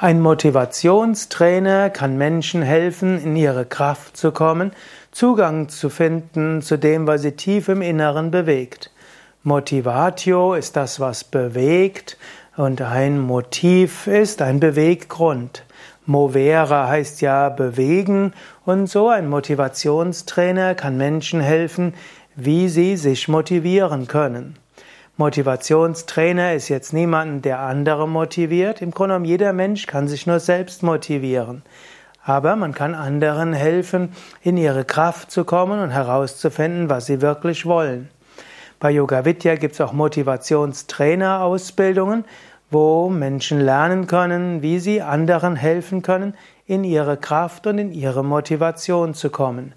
Ein Motivationstrainer kann Menschen helfen, in ihre Kraft zu kommen, Zugang zu finden zu dem, was sie tief im Inneren bewegt. Motivatio ist das, was bewegt, und ein Motiv ist ein Beweggrund. Movere heißt ja bewegen, und so ein Motivationstrainer kann Menschen helfen, wie sie sich motivieren können. Motivationstrainer ist jetzt niemand, der andere motiviert. Im Grunde genommen, jeder Mensch kann sich nur selbst motivieren. Aber man kann anderen helfen, in ihre Kraft zu kommen und herauszufinden, was sie wirklich wollen. Bei Yoga Vidya gibt es auch Motivationstrainer-Ausbildungen, wo Menschen lernen können, wie sie anderen helfen können, in ihre Kraft und in ihre Motivation zu kommen.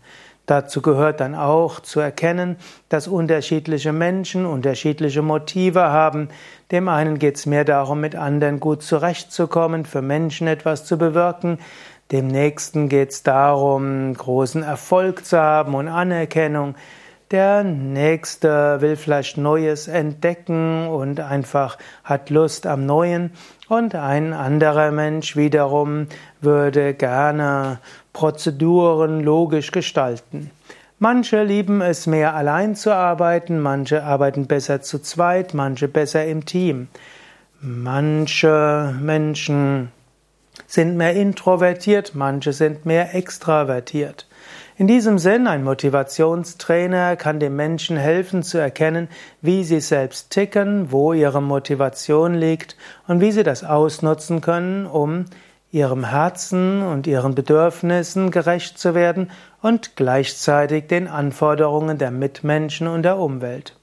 Dazu gehört dann auch zu erkennen, dass unterschiedliche Menschen unterschiedliche Motive haben. Dem einen geht es mehr darum, mit anderen gut zurechtzukommen, für Menschen etwas zu bewirken. Dem nächsten geht es darum, großen Erfolg zu haben und Anerkennung. Der nächste will vielleicht Neues entdecken und einfach hat Lust am Neuen. Und ein anderer Mensch wiederum würde gerne Prozeduren logisch gestalten. Manche lieben es mehr allein zu arbeiten, manche arbeiten besser zu zweit, manche besser im Team. Manche Menschen sind mehr introvertiert, manche sind mehr extravertiert. In diesem Sinn, ein Motivationstrainer kann dem Menschen helfen zu erkennen, wie sie selbst ticken, wo ihre Motivation liegt und wie sie das ausnutzen können, um ihrem Herzen und ihren Bedürfnissen gerecht zu werden und gleichzeitig den Anforderungen der Mitmenschen und der Umwelt.